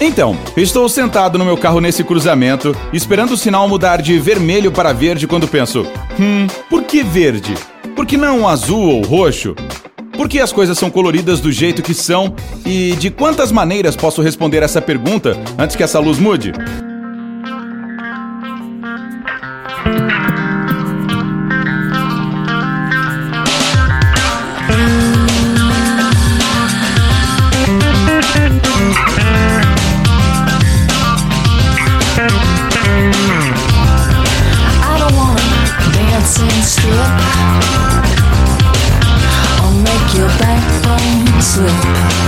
Então, estou sentado no meu carro nesse cruzamento, esperando o sinal mudar de vermelho para verde quando penso: hum, por que verde? Por que não azul ou roxo? Por que as coisas são coloridas do jeito que são? E de quantas maneiras posso responder essa pergunta antes que essa luz mude? slip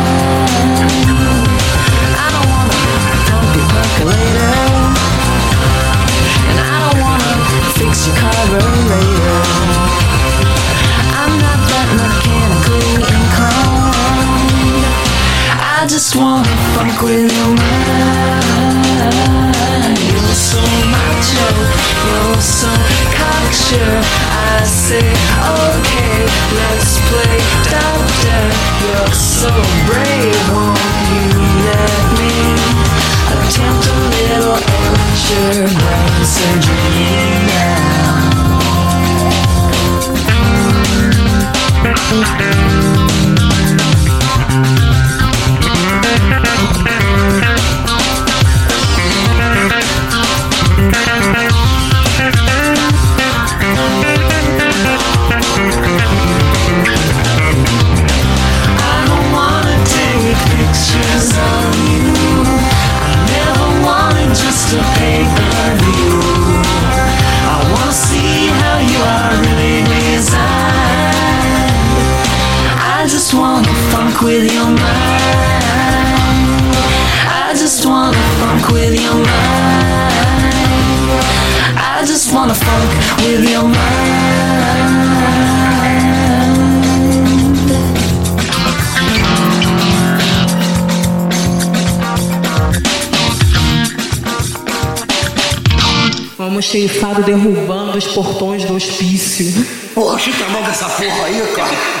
ceifado derrubando os portões do hospício. Pô, chuta a mão dessa porra aí, cara.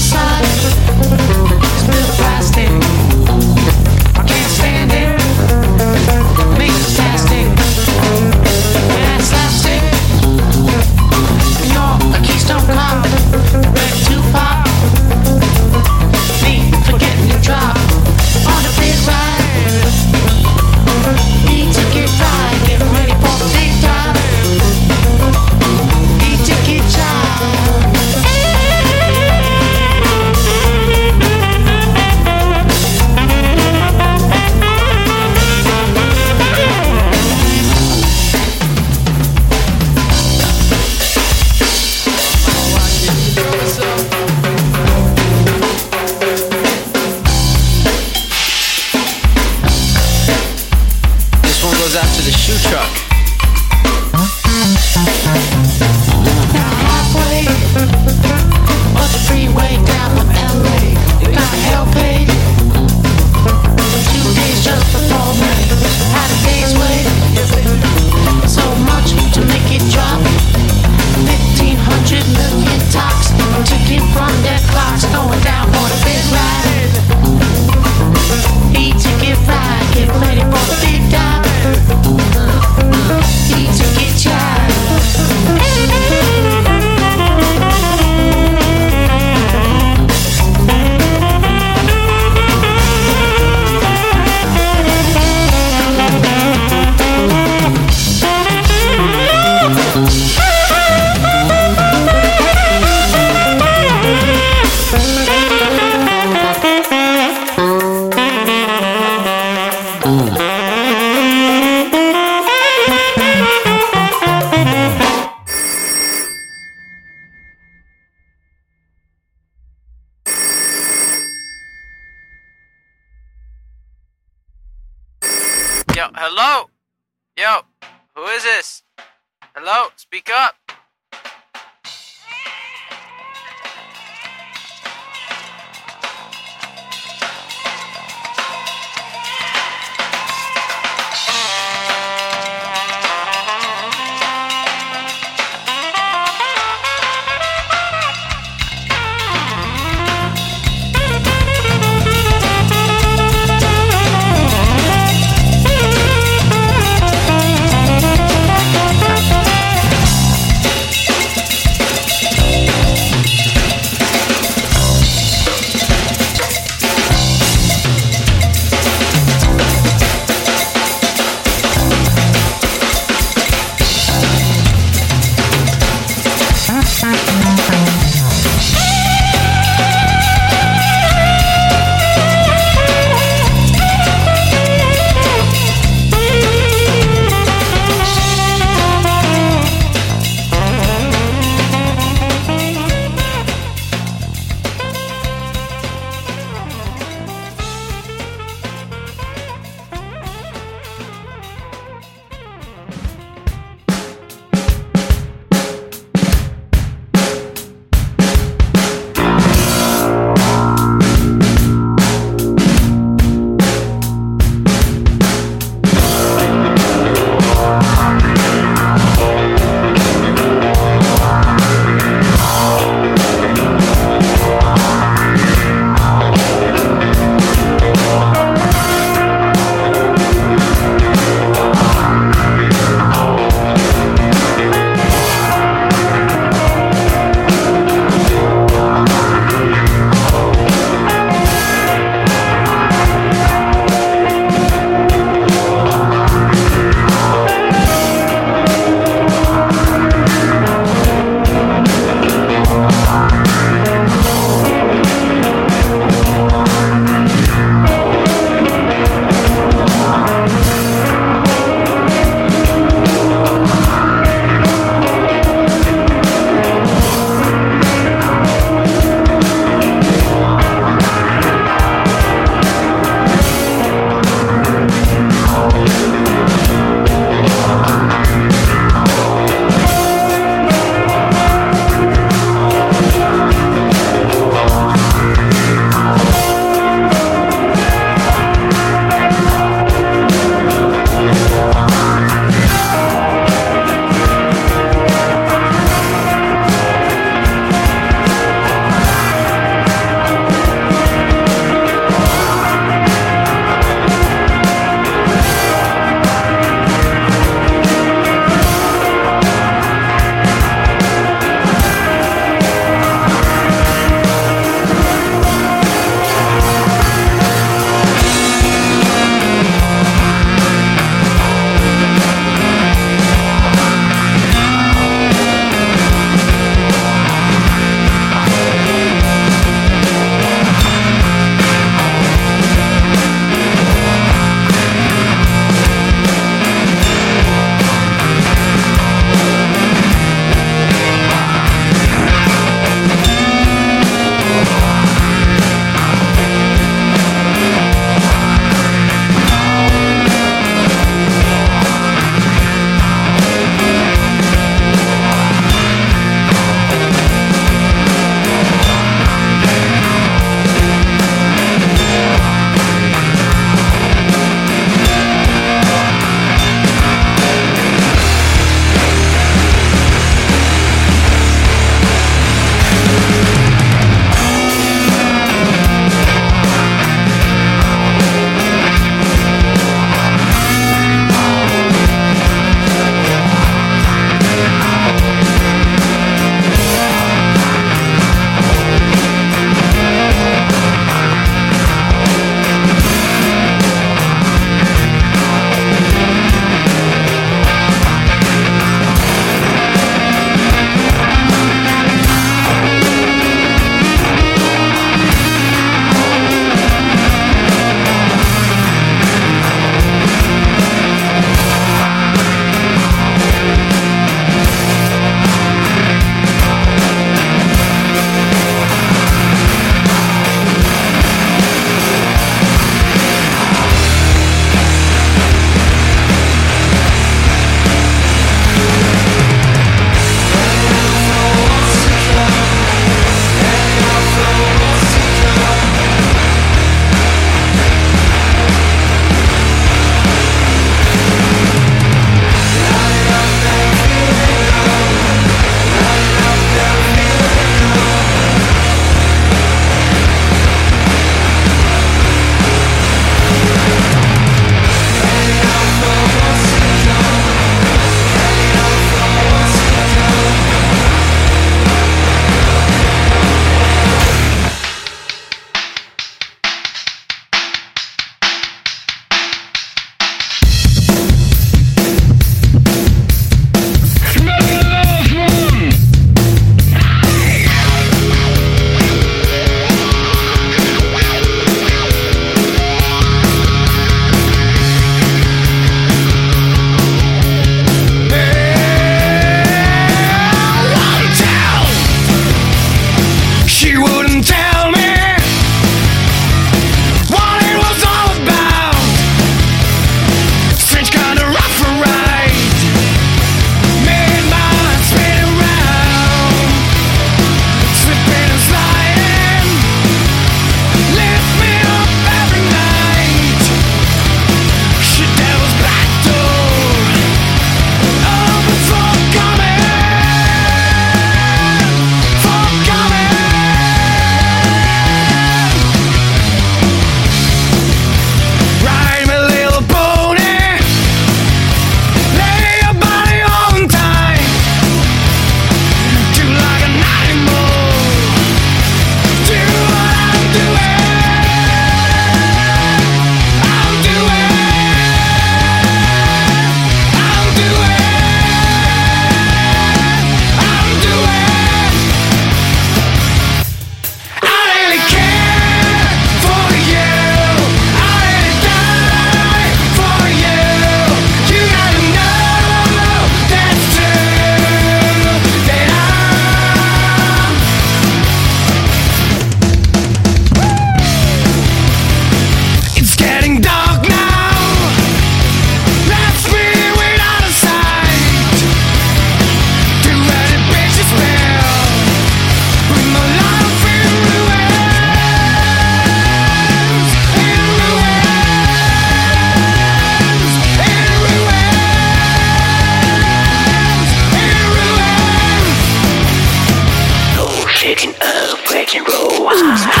go.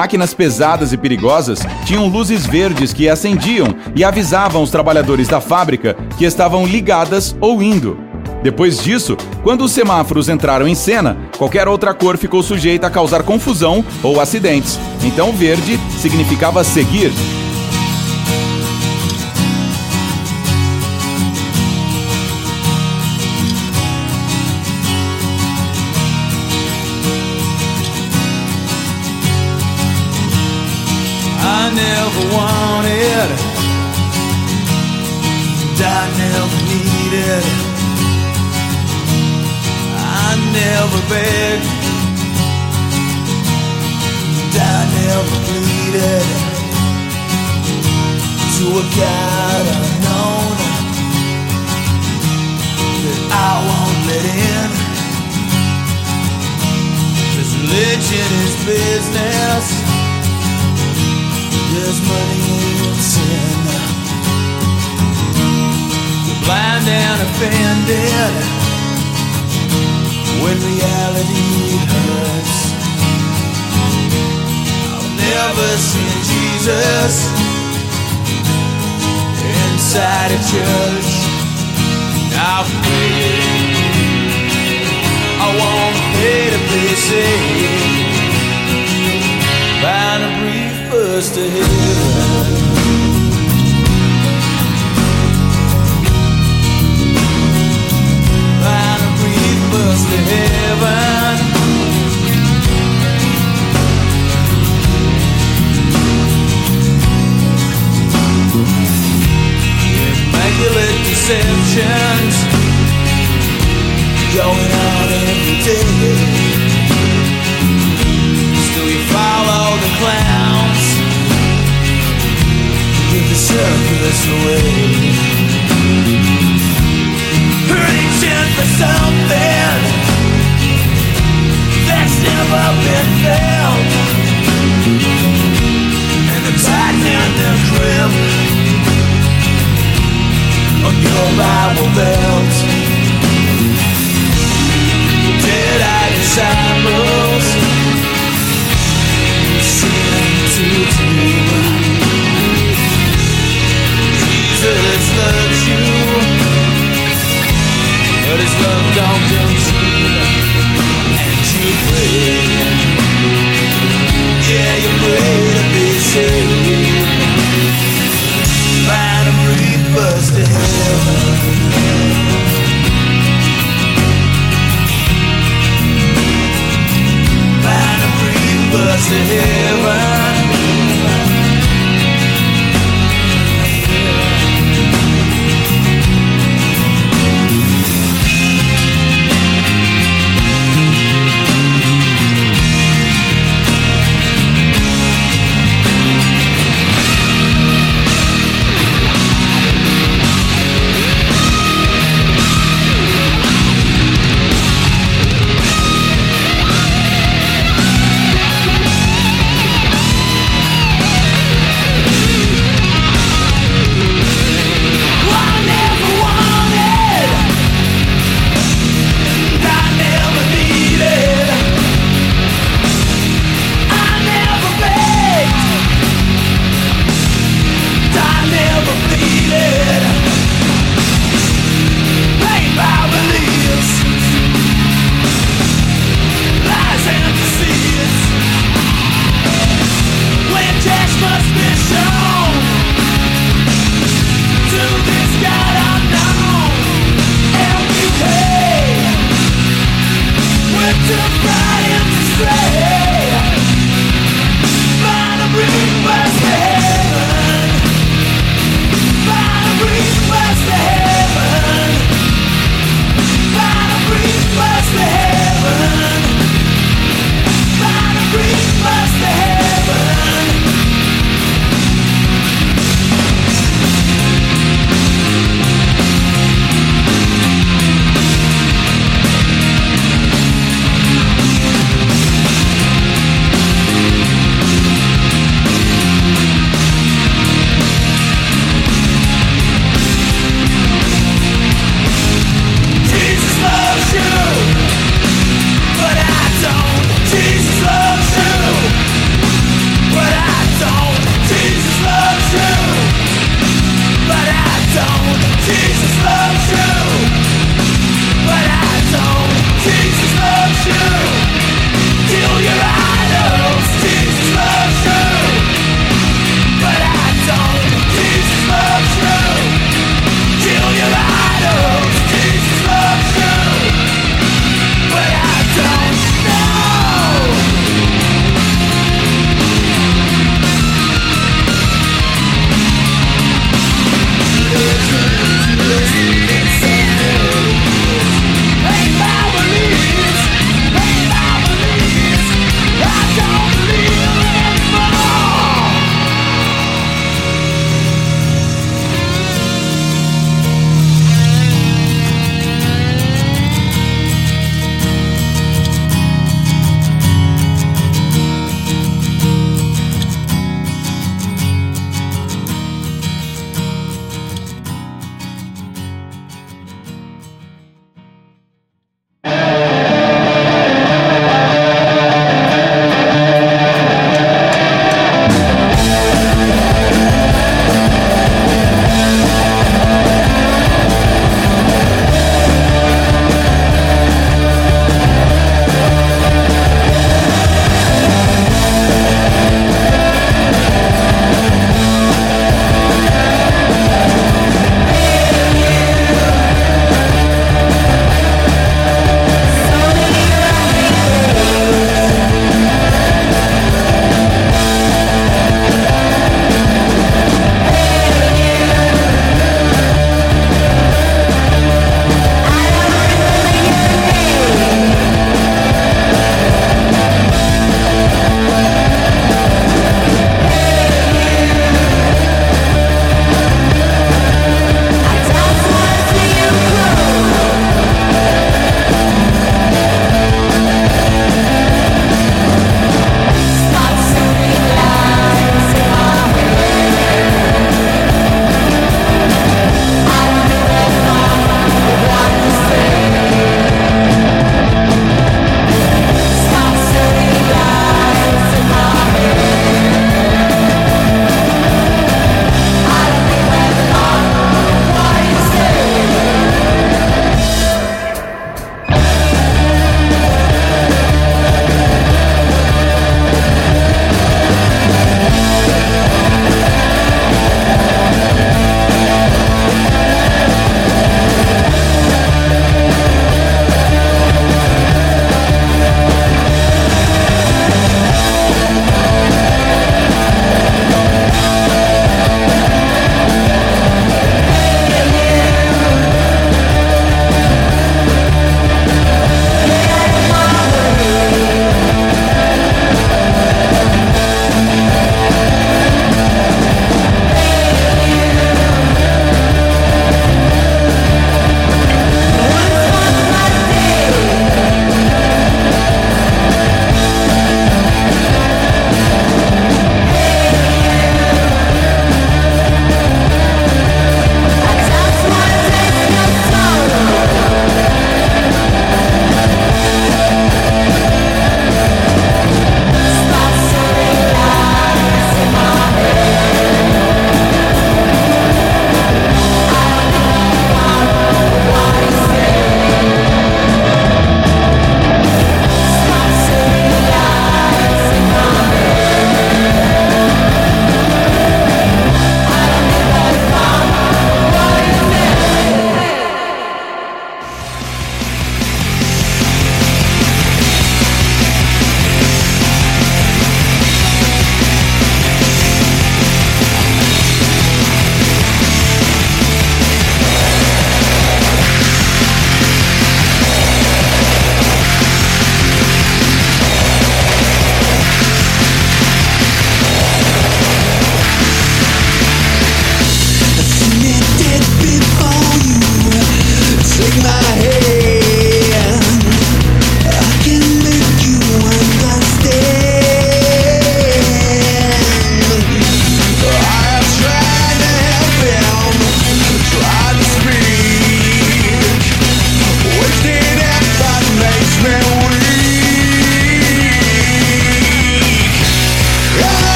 Máquinas pesadas e perigosas tinham luzes verdes que acendiam e avisavam os trabalhadores da fábrica que estavam ligadas ou indo. Depois disso, quando os semáforos entraram em cena, qualquer outra cor ficou sujeita a causar confusão ou acidentes. Então, verde significava seguir. Needed, I never begged, I never pleaded to a God unknown that I won't let in. This religion is business. There's money in sin. Blind and offended when reality hurts. I've never seen Jesus inside a church. I've. I won't pay to be saved. Find a brief bus to heaven. Bus to heaven. Immaculate deceptions going on every day. Still you follow the clowns Give the circus away disciples sin to do. But his love don't and you pray. Yeah, you pray to be saved. Heaven. To heaven.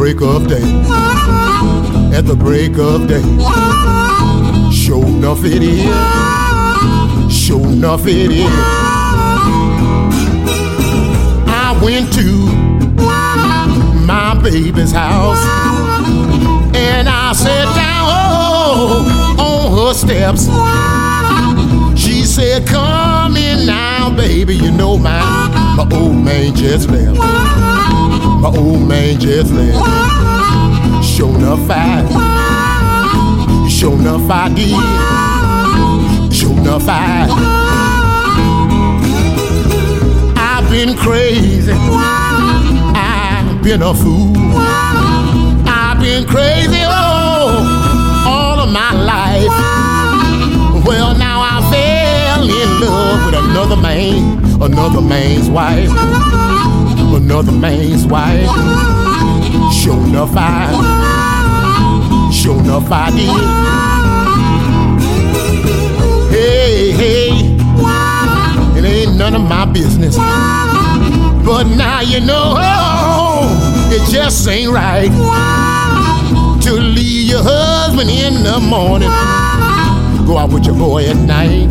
Break of day. At the break of day. Sure enough it is. Sure enough it is. I went to my baby's house. And I sat down on her steps. She said, Come in now, baby. You know my, my old man just left. My old man just left. Sure enough, I, sure enough, I did. Sure enough, I, I've been crazy. I've been a fool. I've been crazy oh, all of my life. Well, now I fell in love with another man, another man's wife, another man's wife. Sure enough, I, sure enough, I did. Hey, hey, it ain't none of my business. But now you know oh, it just ain't right to leave your husband in the morning. Go out with your boy at night,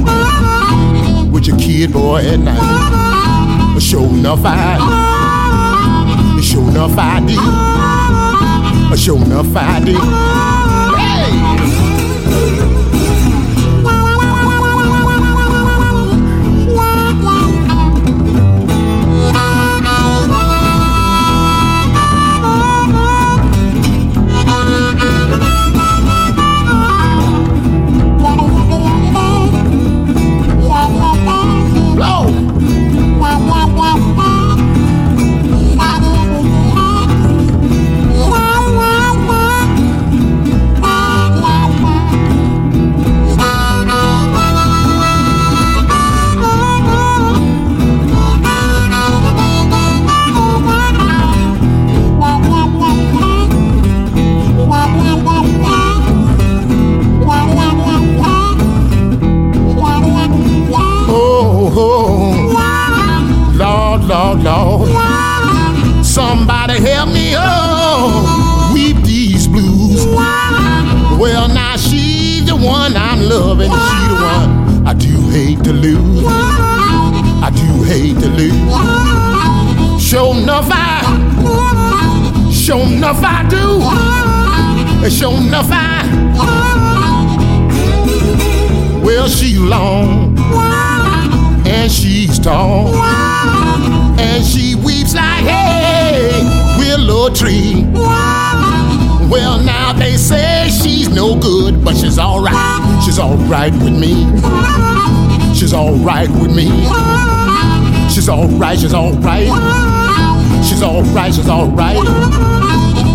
with your kid boy at night. But sure enough, I, sure enough, I did. Sure enough, I did. Lord. Somebody help me, oh, weep these blues. Well, now she's the one I'm loving, she the one I do hate to lose. I do hate to lose. Sure enough, I, sure enough, I do. Sure enough, I, well, she's long and she's tall. And she weeps like a willow tree. Well, now they say she's no good, but she's alright. She's alright with me. She's alright with me. She's alright, she's alright. She's alright, she's alright.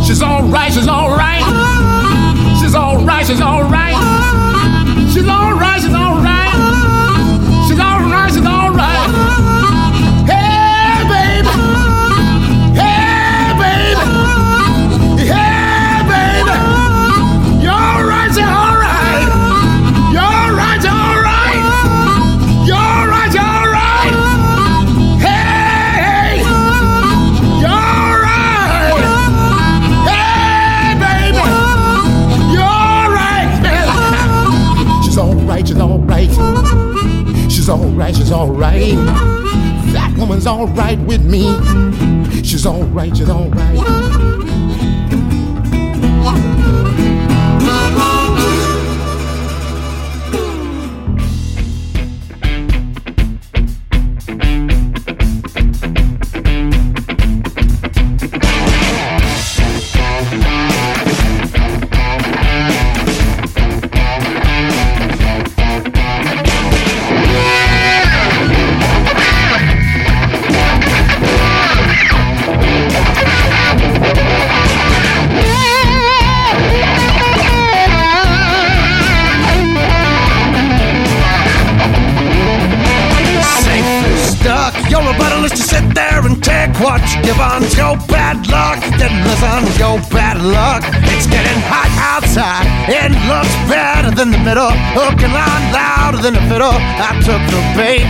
She's alright, she's alright. She's alright, she's alright. She's alright, she's alright. She's alright, she's alright. That woman's alright with me. She's alright, she's alright. Than the middle. Hook and line louder than the fiddle. I took the bait.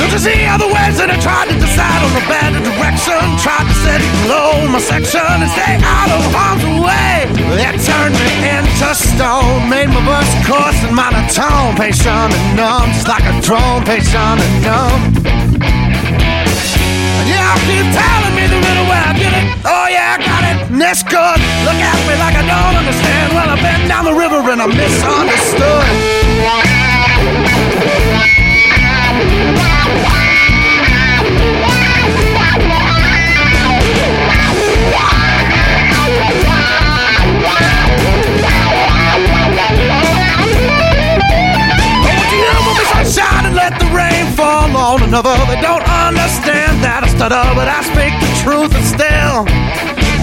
Don't you see other ways that I tried to decide on a better direction? Tried to set it below my section and stay out of harm's way. It turned me into stone, made my voice coarse and monotone. Patient and numb, just like a drone, patient and numb. Yeah, keep telling me the riddle where I get it. Oh yeah, Good. Look at me like I don't understand. Well, I've been down the river and I'm misunderstood. Shine and let the rain fall on another. They don't understand that I stutter, but I speak the truth and still.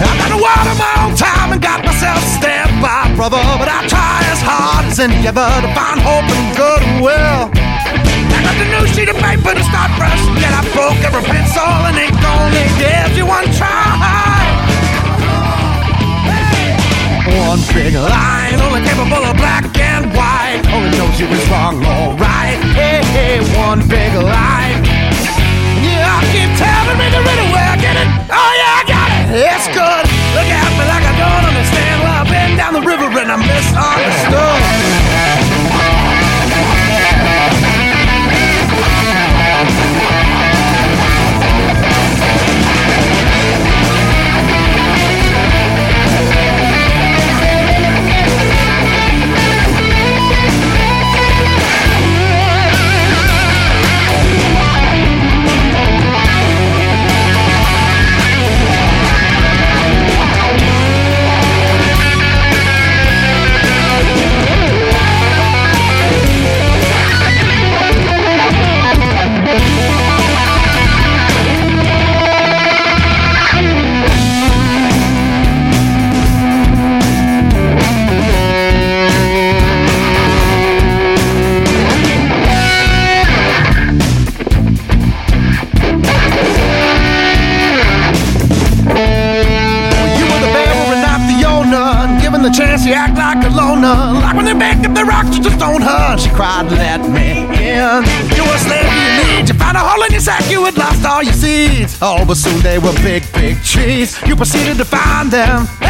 I got to water my own time and got myself stabbed by a brother, but I try as hard as any other to find hope and goodwill. I got the new sheet of paper to start fresh, yet I broke every pencil and ink only gives you one try. One big line, only capable of black and white. Only knows you was wrong, alright. Hey, hey, one big line. Yeah, I keep they were big, big trees. You proceeded to find them.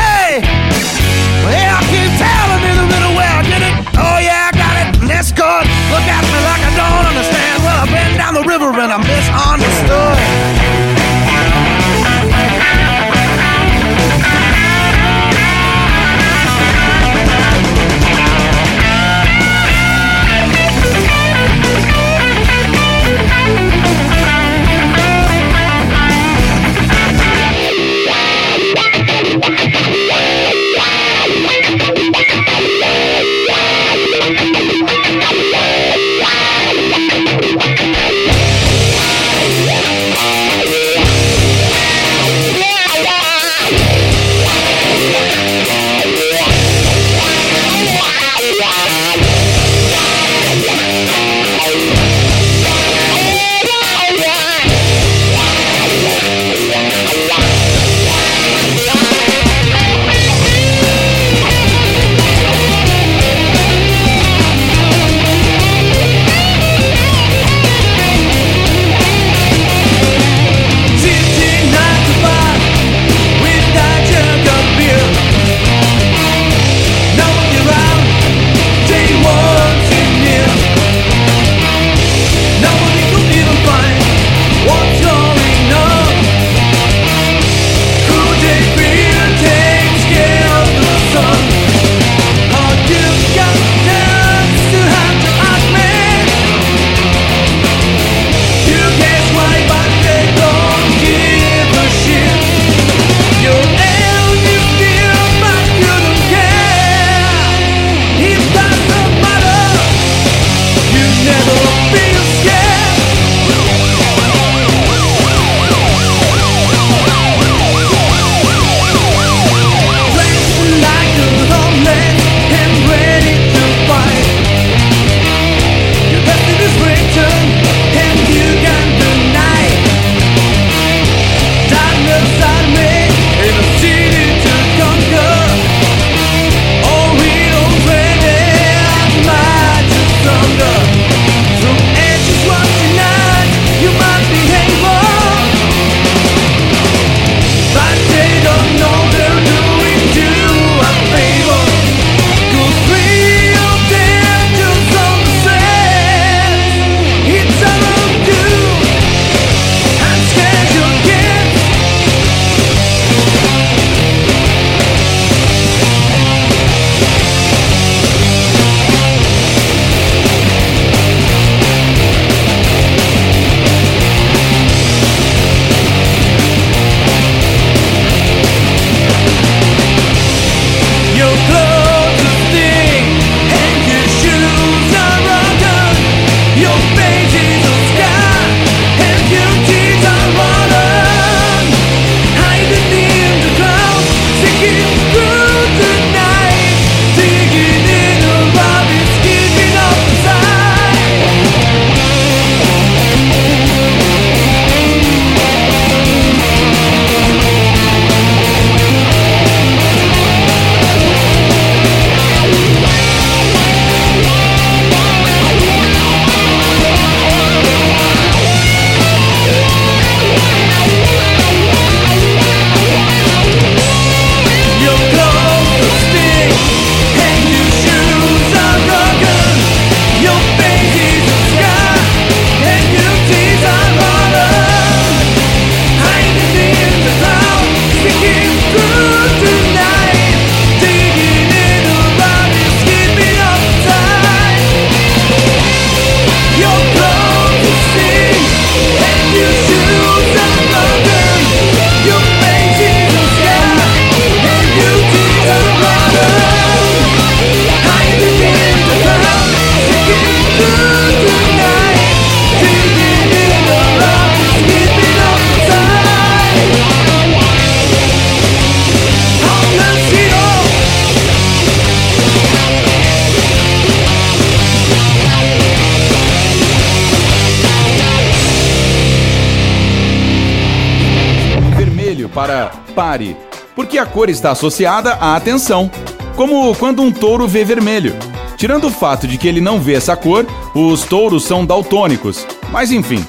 Cor está associada à atenção, como quando um touro vê vermelho. Tirando o fato de que ele não vê essa cor, os touros são daltônicos. Mas enfim,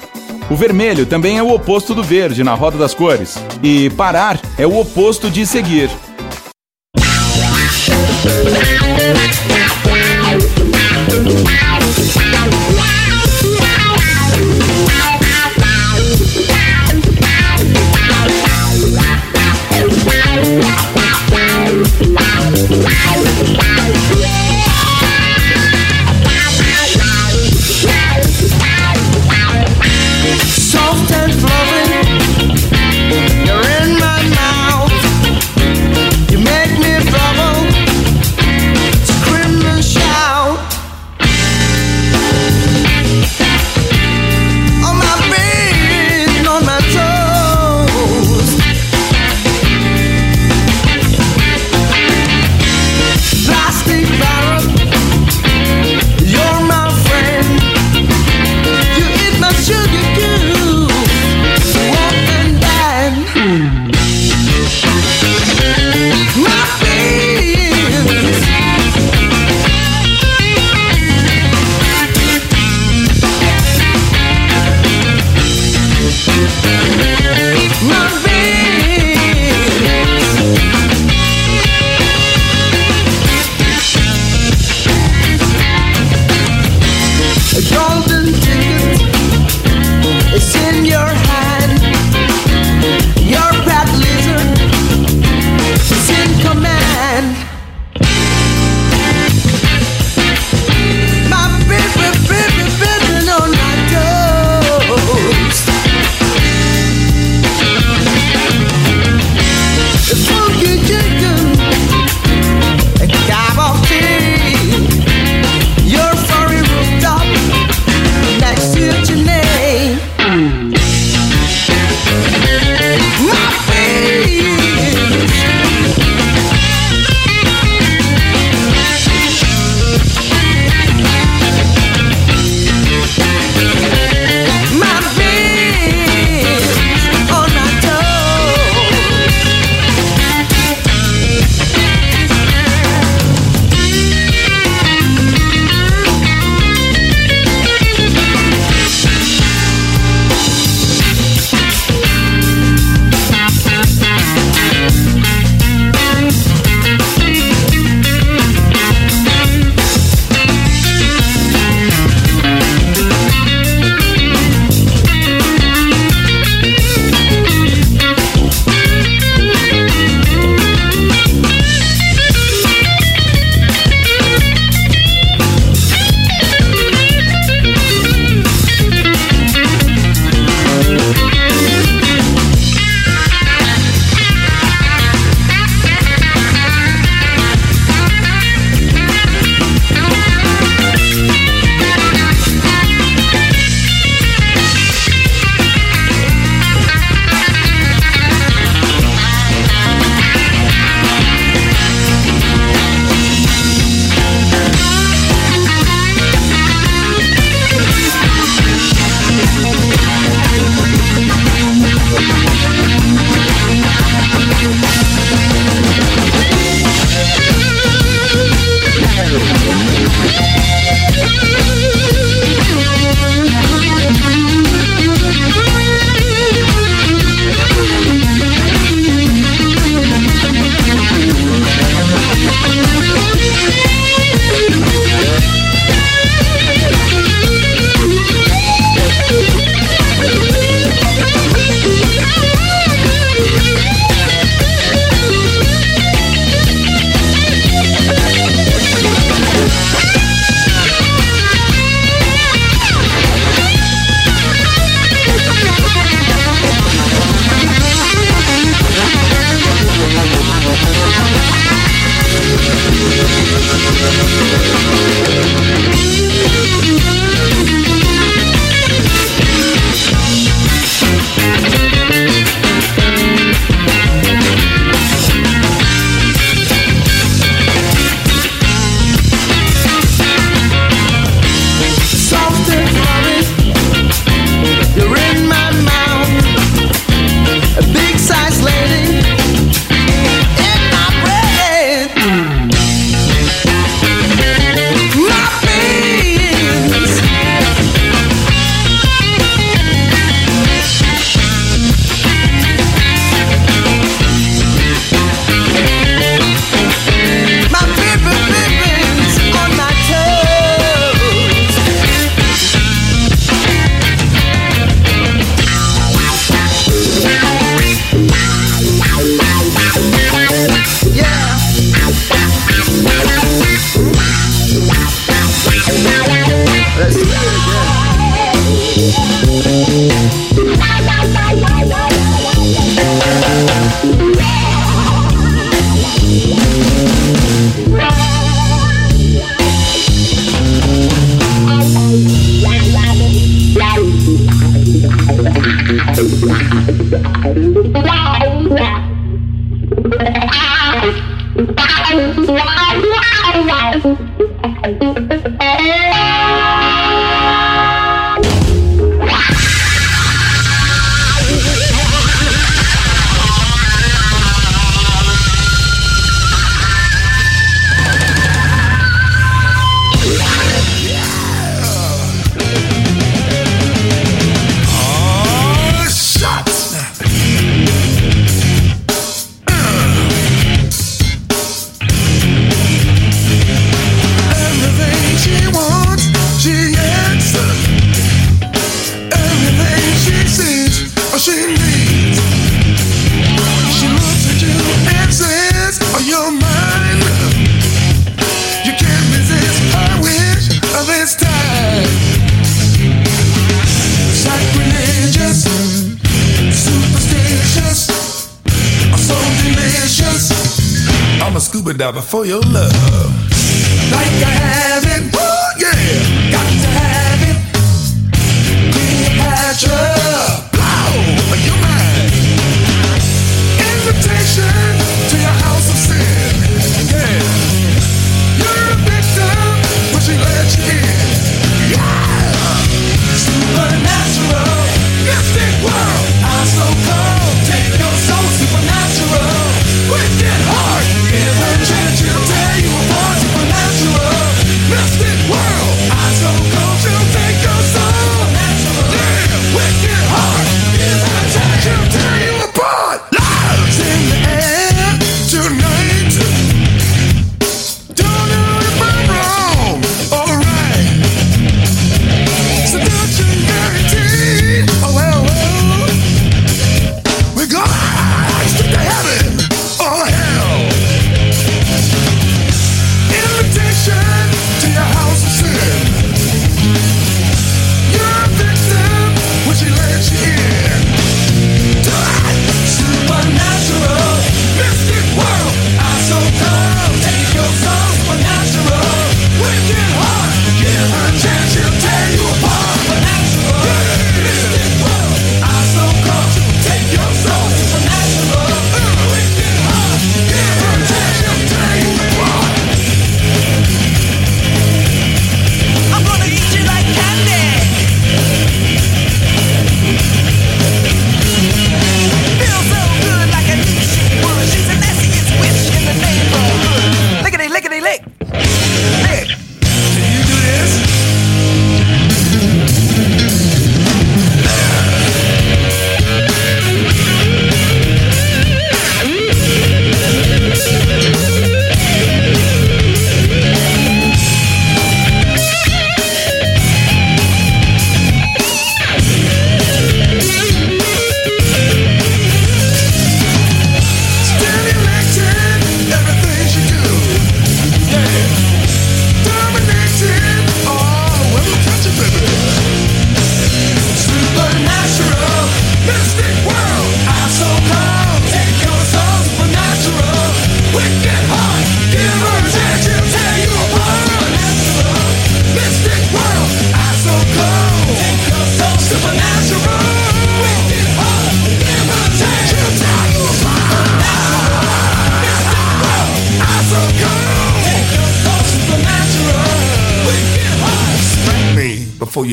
o vermelho também é o oposto do verde na roda das cores. E parar é o oposto de seguir.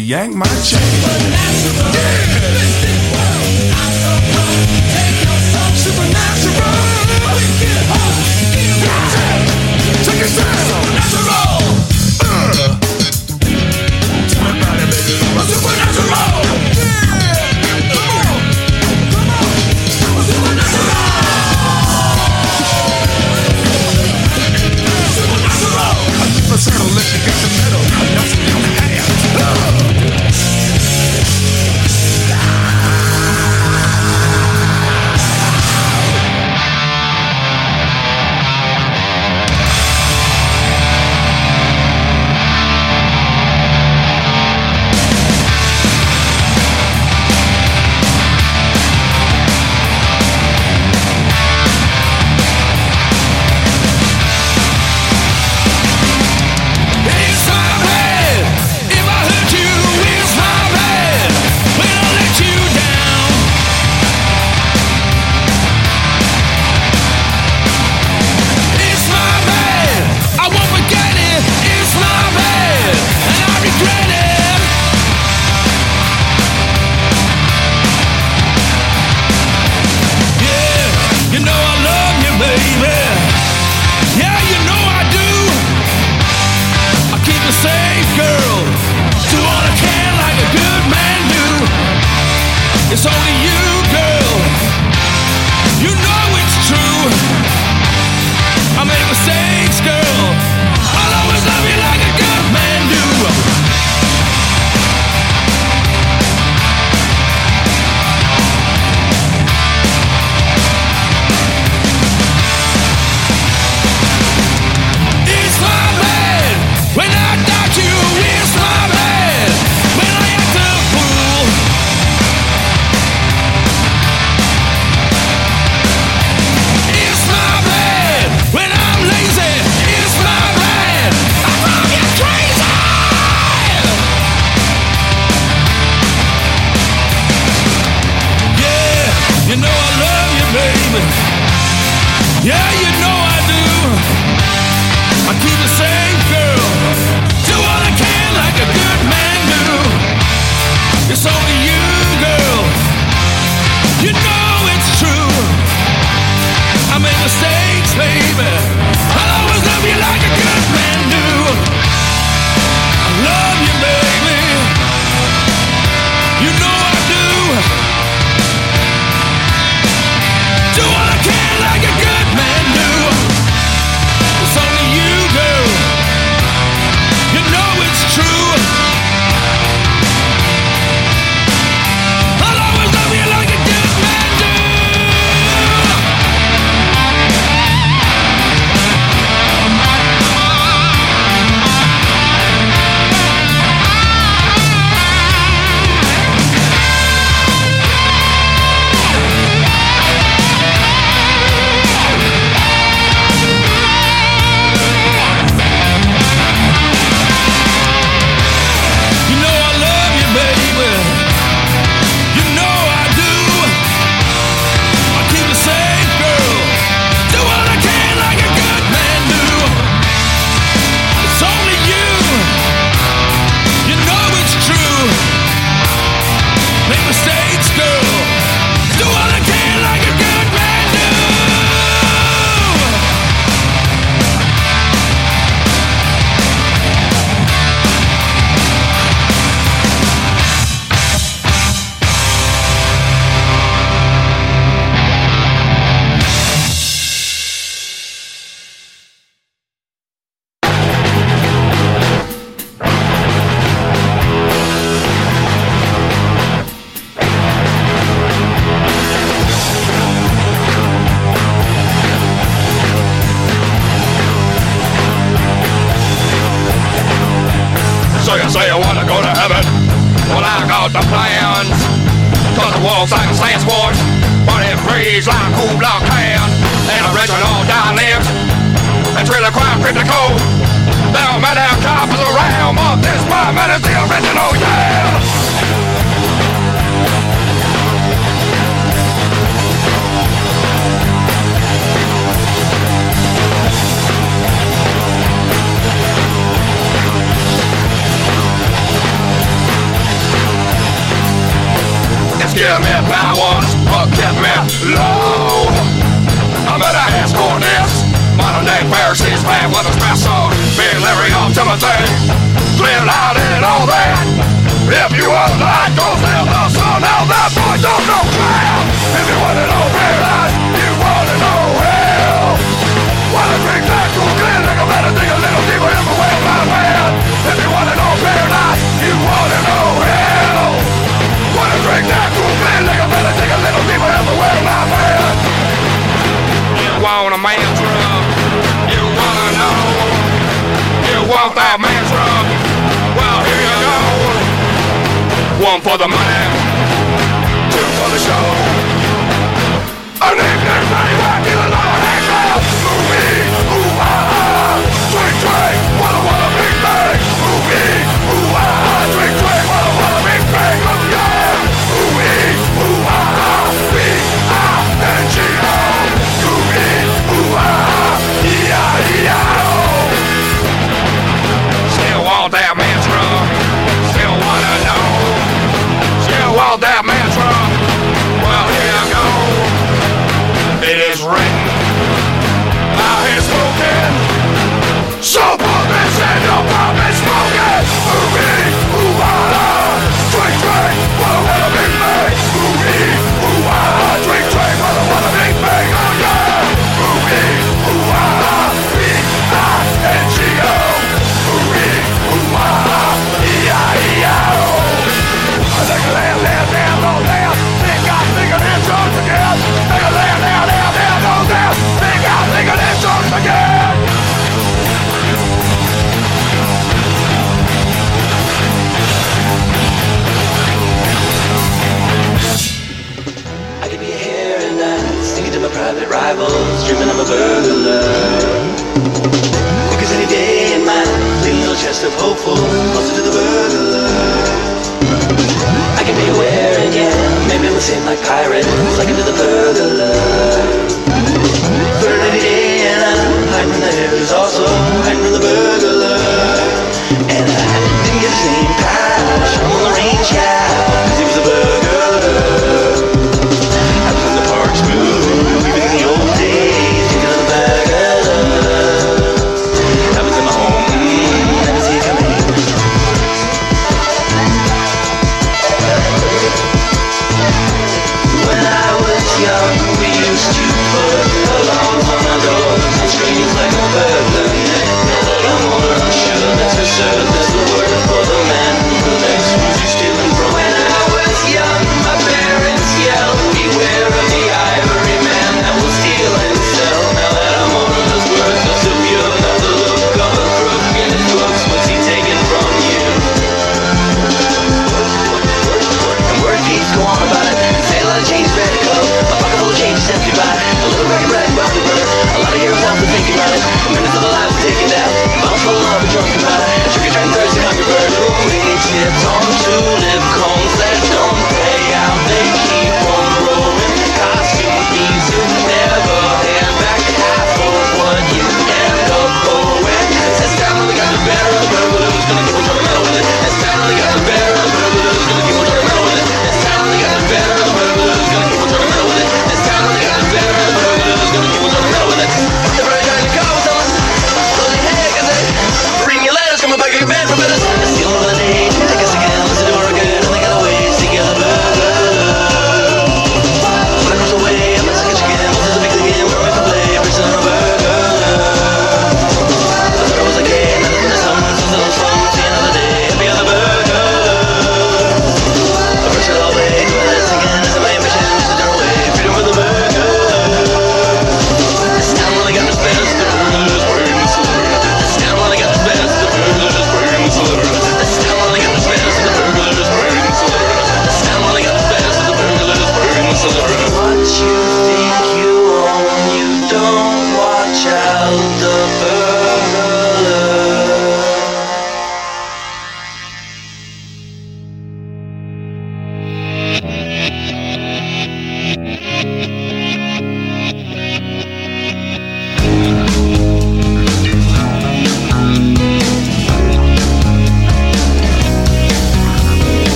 Yank my chain.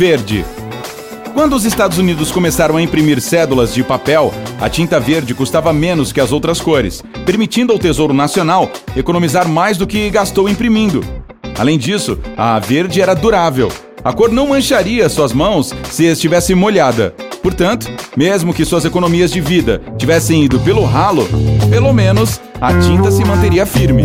Verde. Quando os Estados Unidos começaram a imprimir cédulas de papel, a tinta verde custava menos que as outras cores, permitindo ao Tesouro Nacional economizar mais do que gastou imprimindo. Além disso, a verde era durável. A cor não mancharia suas mãos se estivesse molhada. Portanto, mesmo que suas economias de vida tivessem ido pelo ralo, pelo menos a tinta se manteria firme.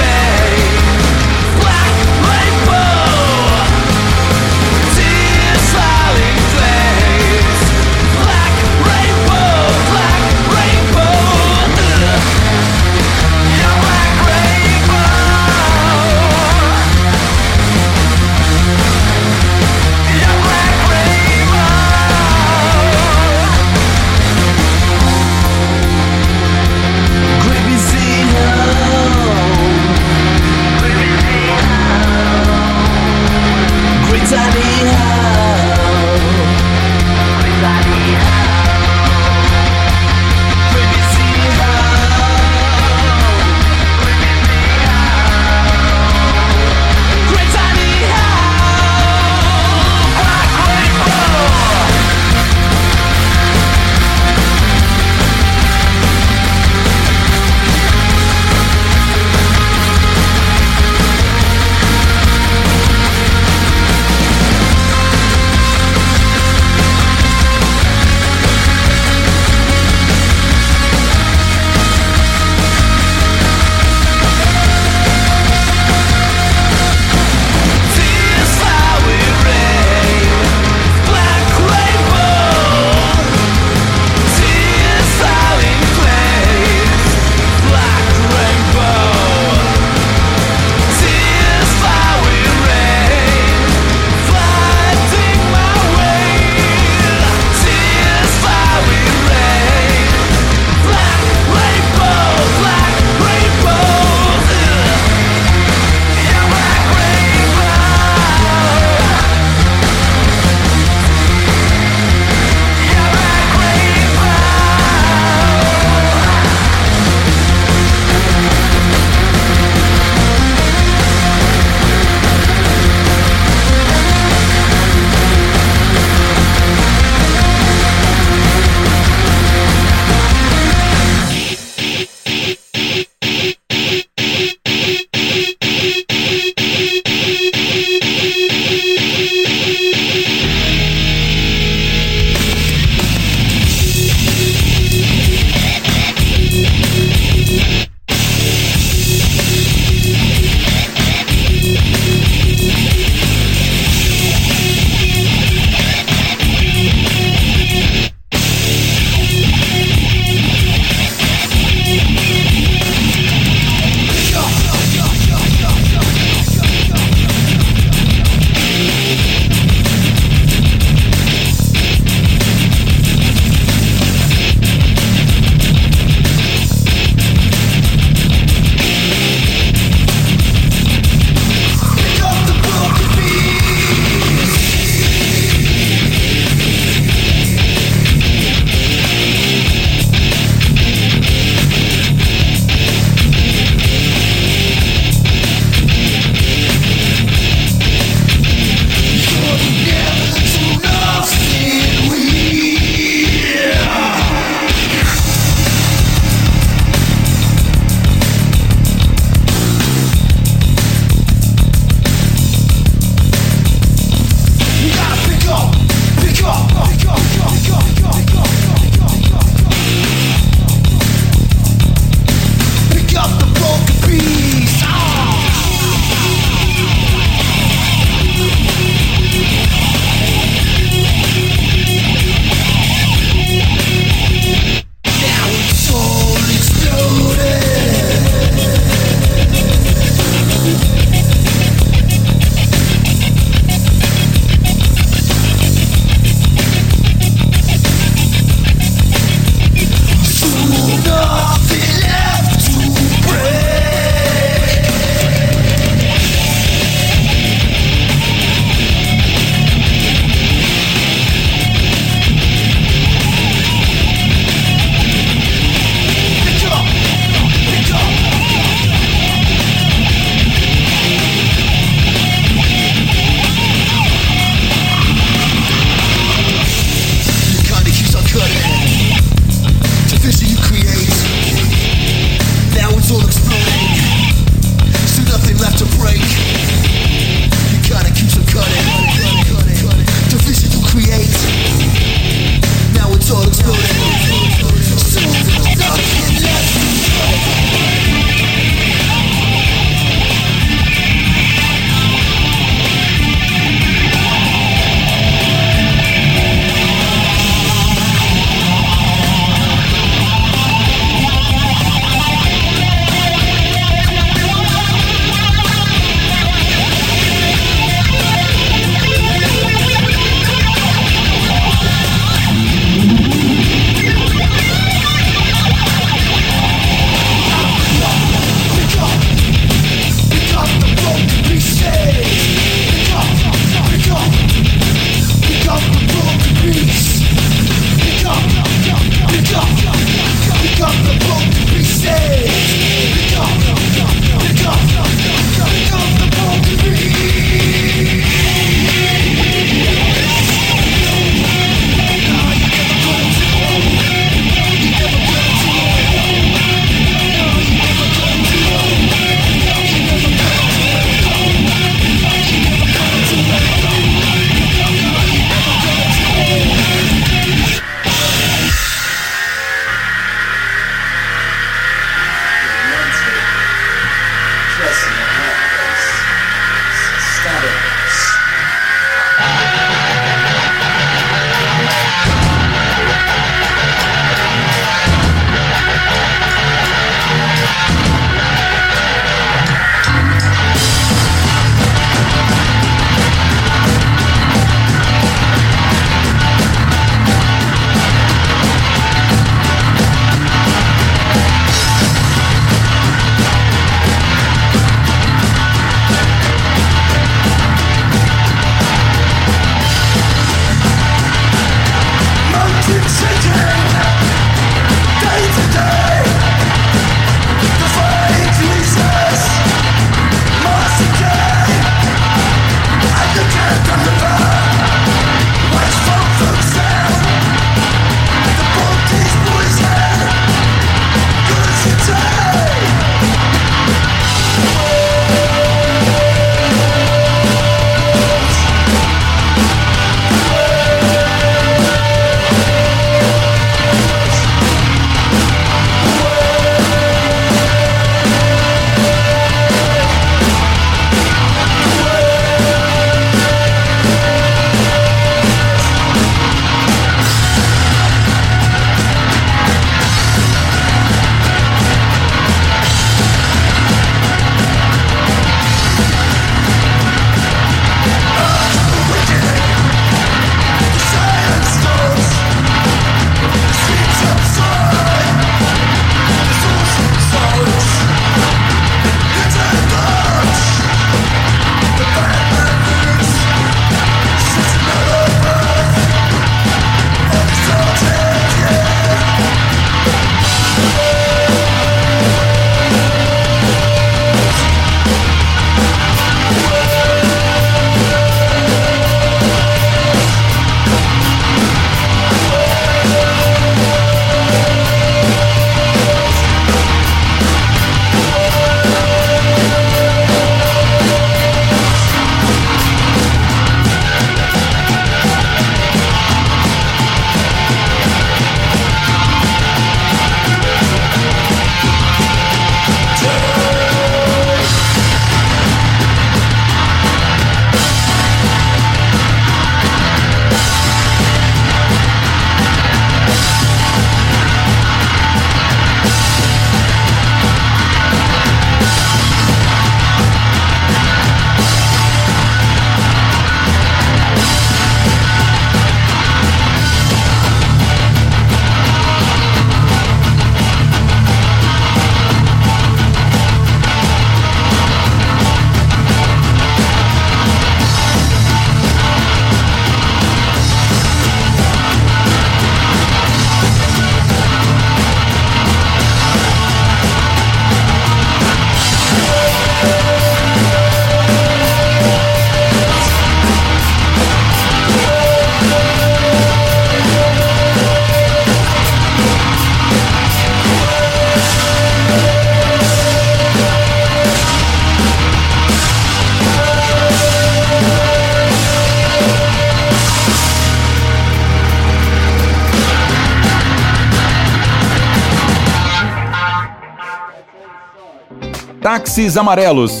Táxis amarelos.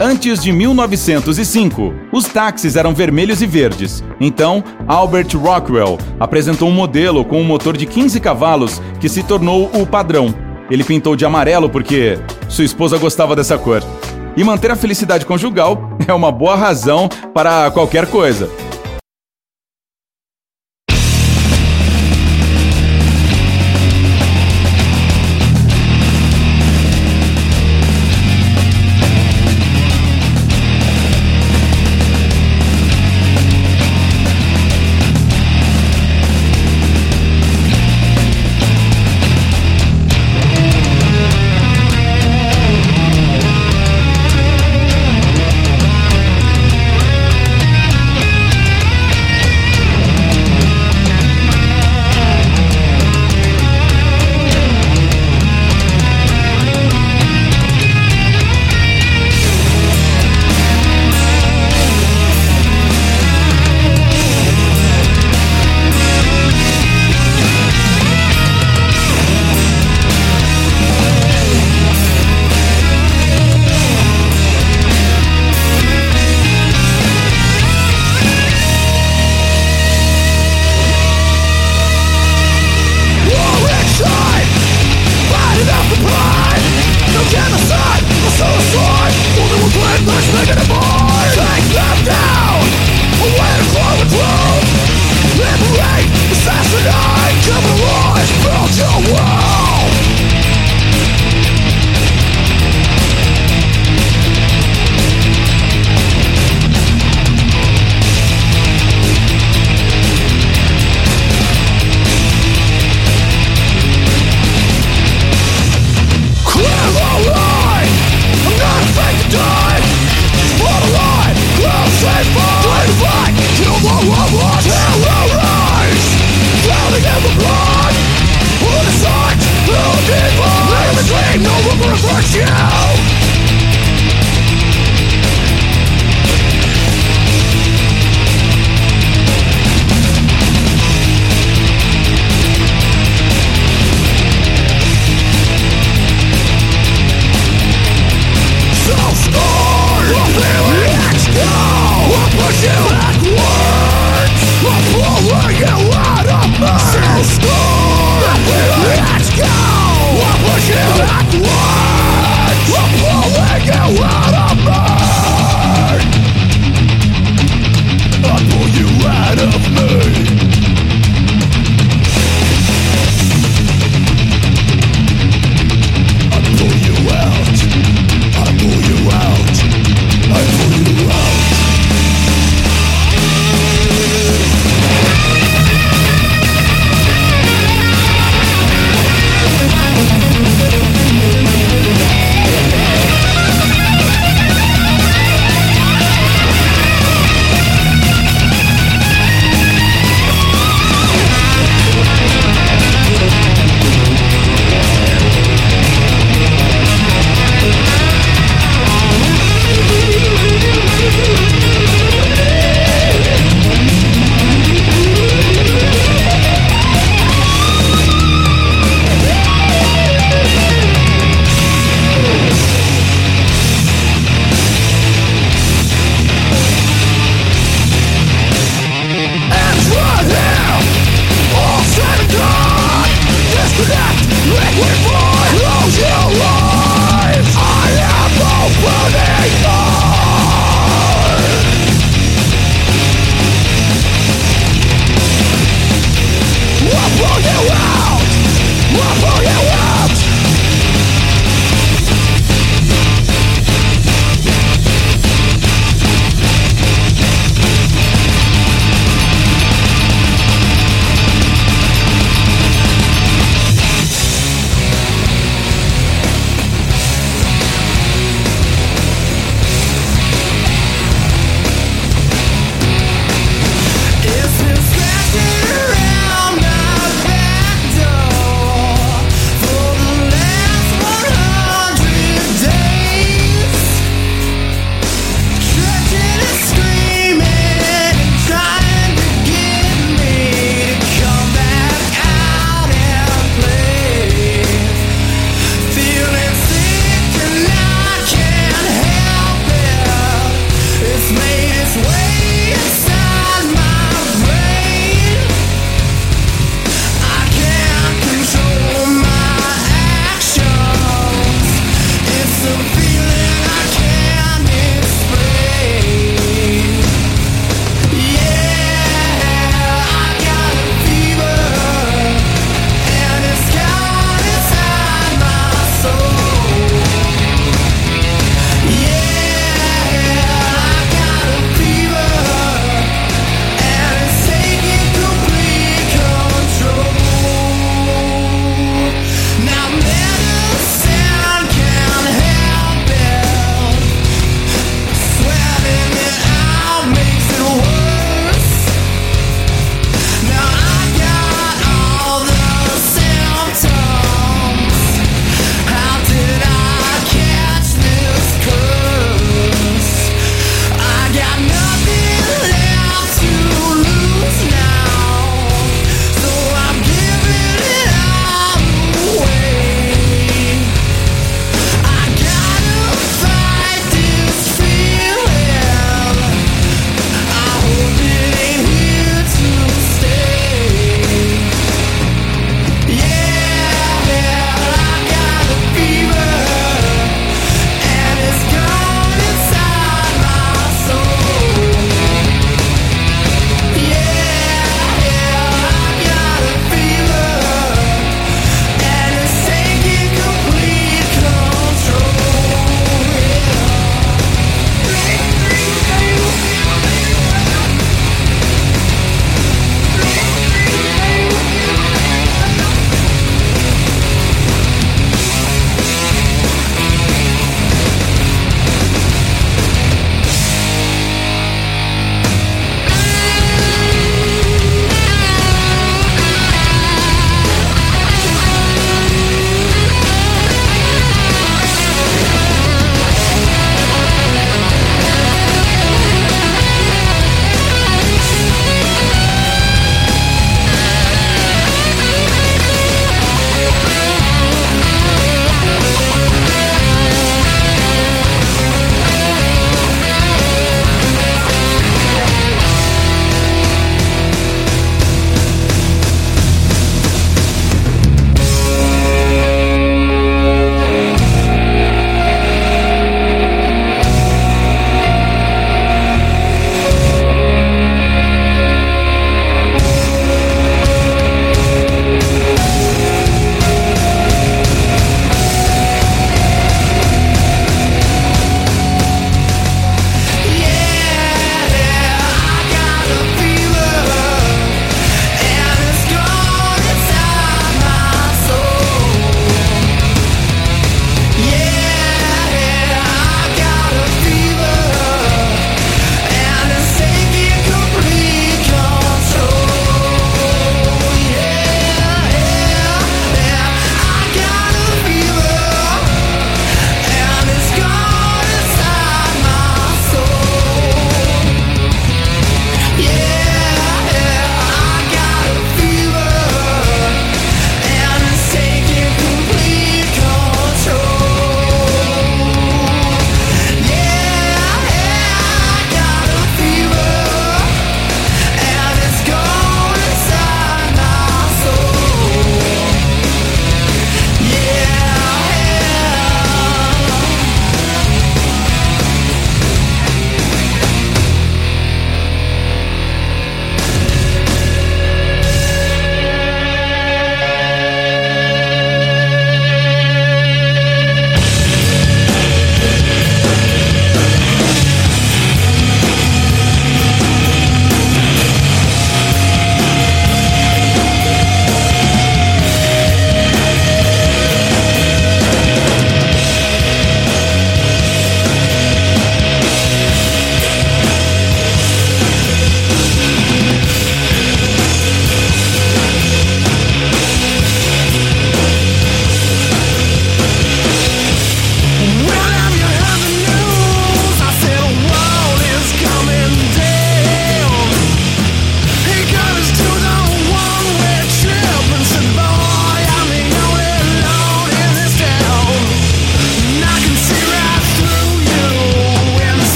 Antes de 1905, os táxis eram vermelhos e verdes. Então, Albert Rockwell apresentou um modelo com um motor de 15 cavalos que se tornou o padrão. Ele pintou de amarelo porque sua esposa gostava dessa cor. E manter a felicidade conjugal é uma boa razão para qualquer coisa.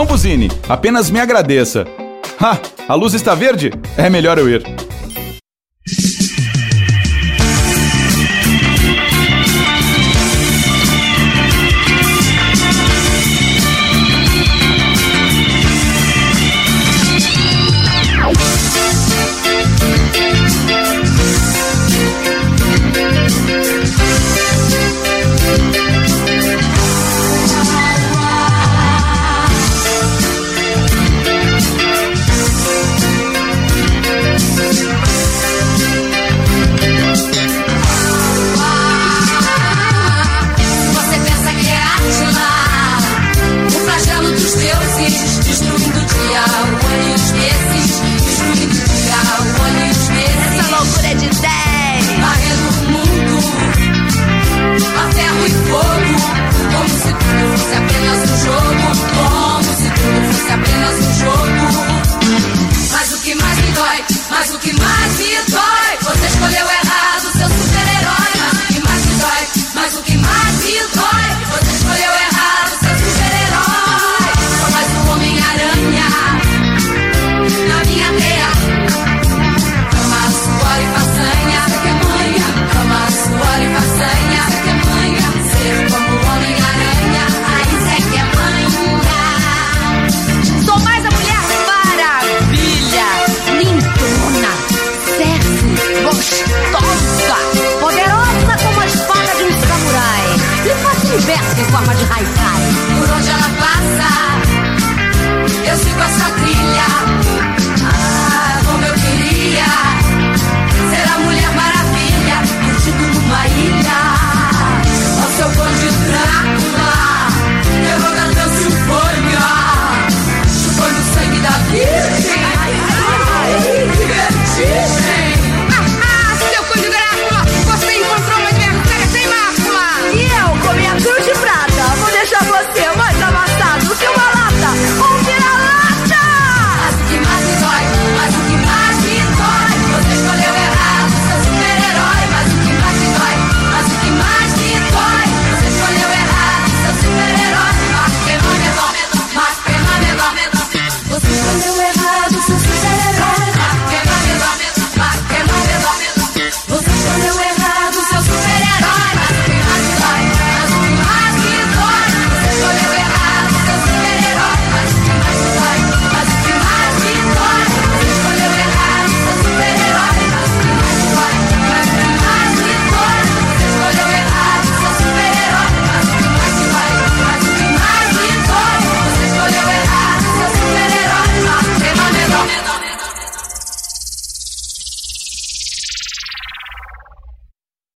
Não buzine, apenas me agradeça. Ha! A luz está verde? É melhor eu ir.